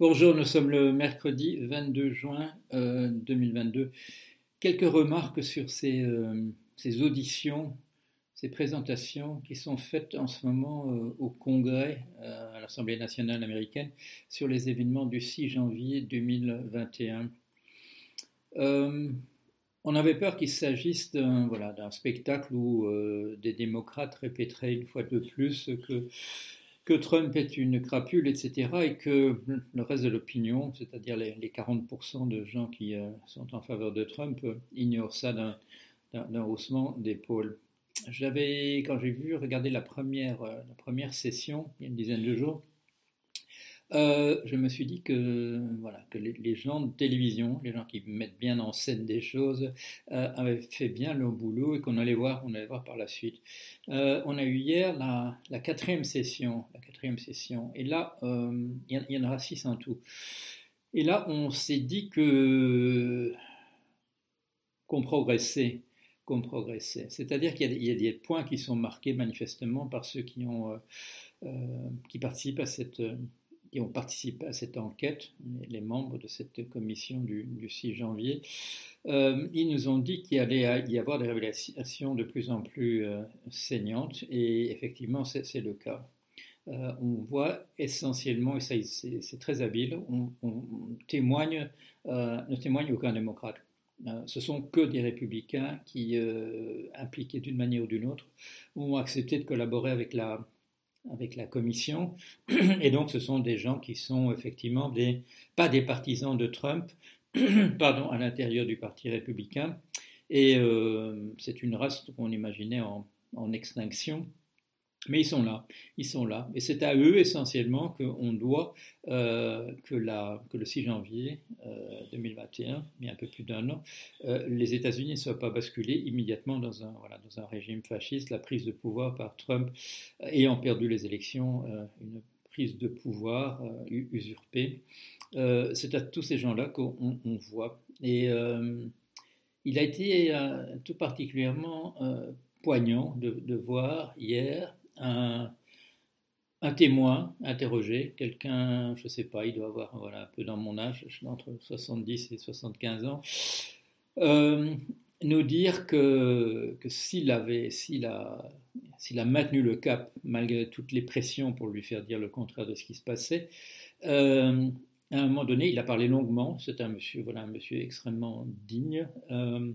Bonjour, nous sommes le mercredi 22 juin 2022. Euh, Quelques remarques sur ces, euh, ces, auditions, ces présentations qui sont faites en ce moment euh, au Congrès, à l'Assemblée nationale américaine, sur les événements du 6 janvier 2021. on avait peur qu'il s'agisse d'un voilà, spectacle où des démocrates répéteraient une fois de plus que que Trump est une crapule, etc., et que le reste de l'opinion, c'est-à-dire les, 40% de gens qui euh, sont en faveur de Trump, euh, ignorent ça d'un haussement d'épaule. J'avais, quand j'ai vu regarder la première, euh, la première session, il y a une dizaine de jours, euh, je me suis dit que, voilà, que les, gens de télévision, les gens qui mettent bien en scène des choses, euh, avaient fait bien leur boulot et qu'on allait voir, on allait voir par la suite. Euh, on a eu hier la, quatrième session, la quatrième session, et là, il y, en aura six en tout. Et là, on s'est dit que qu'on progressait, qu'on progressait. C'est-à-dire qu'il y, y, a des points qui sont marqués manifestement par ceux qui ont qui participent à cette qui ont participé à cette enquête, les membres de cette commission du, 6 janvier, euh, ils nous ont dit qu'il allait y avoir des révélations de plus en plus euh, saignantes, et effectivement, c'est le cas. Euh, on voit essentiellement, et ça c'est très habile, on, ne témoigne aucun démocrate. ce sont que des républicains qui, impliqués d'une manière ou d'une autre, ont accepté de collaborer avec la, avec la commission. Et donc, ce sont des gens qui sont effectivement pas des partisans de Trump, pardon, à l'intérieur du Parti républicain. Et euh, c'est une race qu'on imaginait en extinction. Mais ils sont là, ils sont là. Et c'est à eux essentiellement qu'on doit euh, que, le 6 janvier 2021, euh, il y a un peu plus d'un an, euh, les États-Unis ne soient pas basculés immédiatement dans un, voilà, dans un régime fasciste, la prise de pouvoir par Trump ayant perdu les élections, une prise de pouvoir usurpée. c'est à tous ces gens-là qu'on voit. Et il a été tout particulièrement poignant de, voir hier un, témoin interrogé, quelqu'un, je ne sais pas, il doit avoir voilà, un peu dans mon âge, entre 70 et 75 ans, euh, nous dire que, que s'il avait, s'il a, s'il a maintenu le cap malgré toutes les pressions pour lui faire dire le contraire de ce qui se passait, euh, à un moment donné, il a parlé longuement. C'est un monsieur, voilà, un monsieur extrêmement digne. Euh,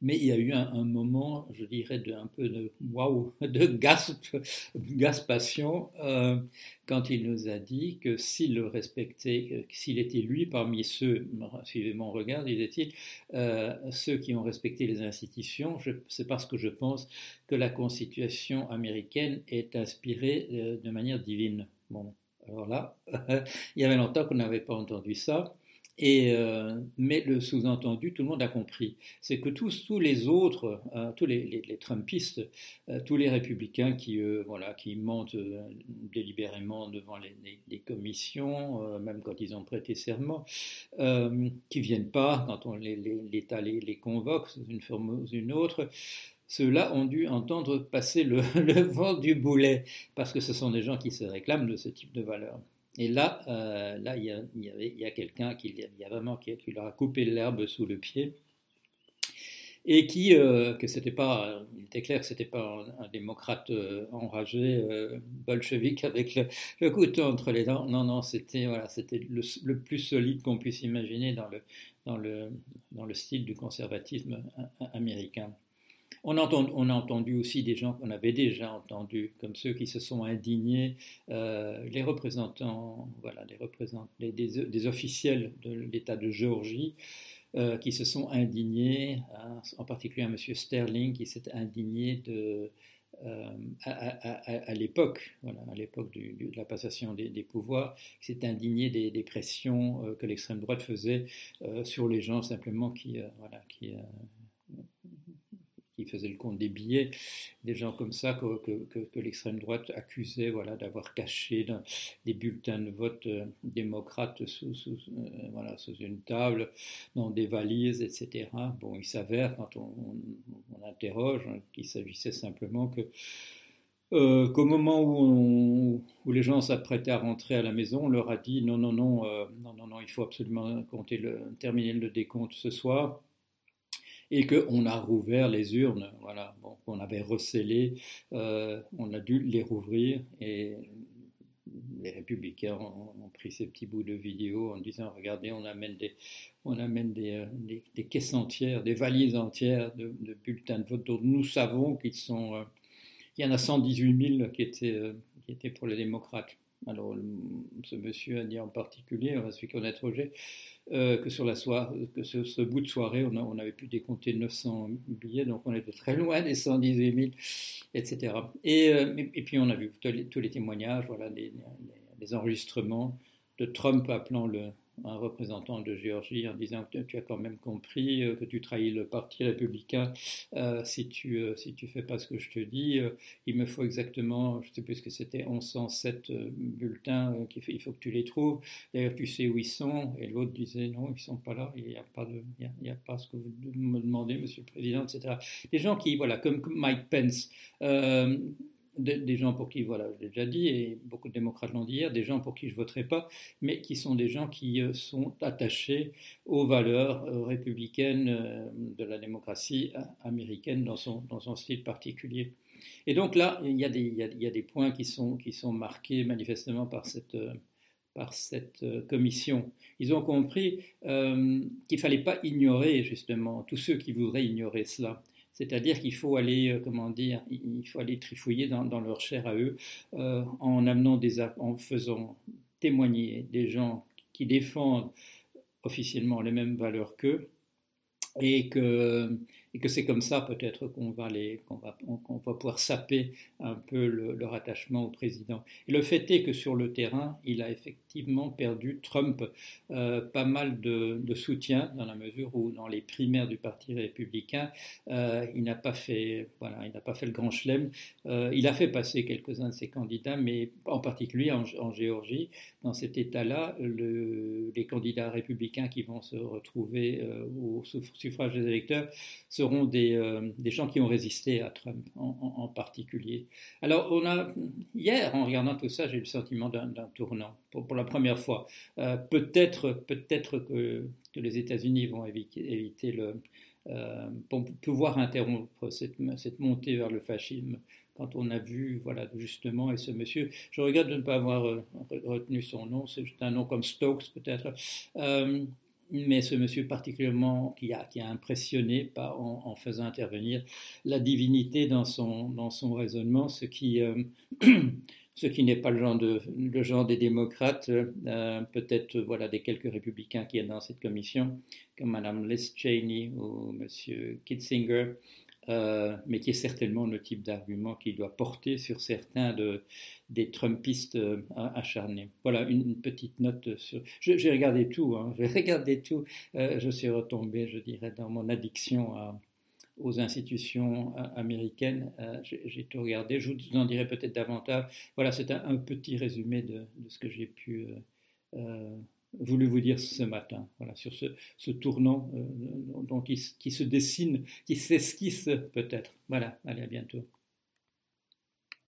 mais il y a eu un, moment, je dirais, de, un peu de waouh, de gasp, gaspation, euh, quand il nous a dit que s'il le respectait, s'il était lui parmi ceux, suivez mon regard, disait-il, euh, ceux qui ont respecté les institutions, c'est parce que je pense que la Constitution américaine est inspirée euh, de manière divine. Bon, alors là, il y avait longtemps qu'on n'avait pas entendu ça. Euh, mais le sous-entendu, tout le monde a compris, c'est que tous, tous les autres, euh, tous les, Trumpistes, euh, tous les républicains qui, voilà, qui mentent délibérément devant les, commissions, même quand ils ont prêté serment, qui viennent pas quand on l'État les, convoque sous une forme ou une autre, ceux-là ont dû entendre passer le, le, vent du boulet, parce que ce sont des gens qui se réclament de ce type de valeur. Et là, euh, là, il y a, quelqu'un qui, y a vraiment qui, leur a coupé l'herbe sous le pied et qui, euh, que c'était pas, il était clair que c'était pas un, démocrate euh, enragé, bolchevique avec le, couteau entre les dents. Non, non, c'était voilà, c'était le, le, plus solide qu'on puisse imaginer dans le, dans le, dans le style du conservatisme américain. On a, entendu, aussi des gens qu'on avait déjà entendus, comme ceux qui se sont indignés, euh, les représentants, voilà, les représentants des, officiels de l'État de Géorgie, euh, qui se sont indignés, hein, en particulier un monsieur Sterling qui s'est indigné de, euh, à, l'époque, voilà, à de la passation des, pouvoirs, qui s'est indigné des, pressions que l'extrême droite faisait sur les gens simplement qui, voilà, qui faisait le compte des billets, des gens comme ça que, l'extrême droite accusait voilà, d'avoir caché des bulletins de vote euh, démocrates euh, sous une table, dans des valises, etc. Bon, il s'avère, quand on, interroge, hein, qu'il s'agissait simplement que euh, qu'au moment où, les gens s'apprêtaient à rentrer à la maison, on leur a dit non, non, non, euh, non, non, il faut absolument terminer le décompte ce soir. Et qu'on a rouvert les urnes, voilà, bon, qu'on avait recellé, euh, on a dû les rouvrir et les républicains ont, pris ces petits bouts de vidéo en disant regardez, on amène des, on amène des, des, caisses entières, des valises entières de, bulletins de vote dont nous savons qu'ils sont il y en a 118 000 qui étaient, euh, qui étaient pour les démocrates. Alors, ce monsieur a dit en particulier, on va se connaître Roger, euh, que sur la soirée, que ce, ce, bout de soirée, on, avait pu décompter 900 billets, donc on était très loin des 118 000, etc. Et, puis on a vu tous les, témoignages, voilà, les, enregistrements de Trump appelant le, un représentant de Géorgie en disant que tu as quand même compris euh, que tu trahis le parti républicain euh, si tu euh, si tu fais pas ce que je te dis. il me faut exactement, je sais plus ce que c'était, 1107 bulletins qu'il il faut que tu les trouves. D'ailleurs, tu sais où ils sont. Et l'autre disait non, ils sont pas là. Il n'y a pas de, il y pas ce que vous me demandez, Monsieur le Président, etc. Des gens qui, voilà, comme Mike Pence des gens pour qui, voilà, je l'ai déjà dit, et beaucoup de démocrates l'ont dit hier, des gens pour qui je ne voterai pas, mais qui sont des gens qui euh, sont attachés aux valeurs euh, républicaines euh, de la démocratie américaine dans son, dans son style particulier. Et donc là, il y a des, il y a, des points qui sont, qui sont marqués manifestement par cette, par cette commission. Ils ont compris qu'il ne fallait pas ignorer justement tous ceux qui voudraient ignorer cela. C'est-à-dire qu'il faut aller, euh, comment dire, il faut aller trifouiller dans, leur chair à eux euh, en amenant des, en faisant témoigner des gens qui défendent officiellement les mêmes valeurs qu'eux et que et que c'est comme ça peut-être qu'on va, pouvoir saper un peu leur attachement au président. Et le fait est que sur le terrain, il a effectivement perdu Trump euh, pas mal de, soutien dans la mesure où dans les primaires du Parti républicain, euh, il n'a pas fait, voilà, pas fait le grand chelem. Euh, il a fait passer quelques-uns de ses candidats, mais en particulier en, Géorgie, dans cet État-là, le, les candidats républicains qui vont se retrouver au suffrage des électeurs euh, des, gens qui ont résisté à Trump en, particulier. Alors, on a, hier, en regardant tout ça, j'ai eu le sentiment d'un tournant pour, la première fois. Euh, peut-être peut-être que, les États-Unis vont éviter, le, euh, pour pouvoir interrompre cette, cette, montée vers le fascisme quand on a vu, voilà, justement, et ce monsieur, je regrette de ne pas avoir retenu son nom, c'est un nom comme Stokes peut-être, mais ce monsieur particulièrement qui a, qui a impressionné en, faisant intervenir la divinité dans son, dans son raisonnement, ce qui, euh, qui n'est pas le genre, de, le genre des démocrates, euh, peut-être voilà, des quelques républicains qui sont dans cette commission, comme Mme Liz Cheney ou M. Kitzinger, euh, mais qui est certainement le type d'argument qui doit porter sur certains de, des Trumpistes euh, acharnés. Voilà une, petite note sur. J'ai regardé tout, hein, j'ai regardé tout. Euh, je suis retombé, je dirais, dans mon addiction aux institutions américaines. j'ai tout regardé. Je vous en dirai peut-être davantage. Voilà, c'est un, petit résumé de ce que j'ai pu voulu vous dire ce matin, voilà, sur ce, tournant euh, donc qui, qui, se dessine, qui s'esquisse peut-être. Voilà, allez, à bientôt.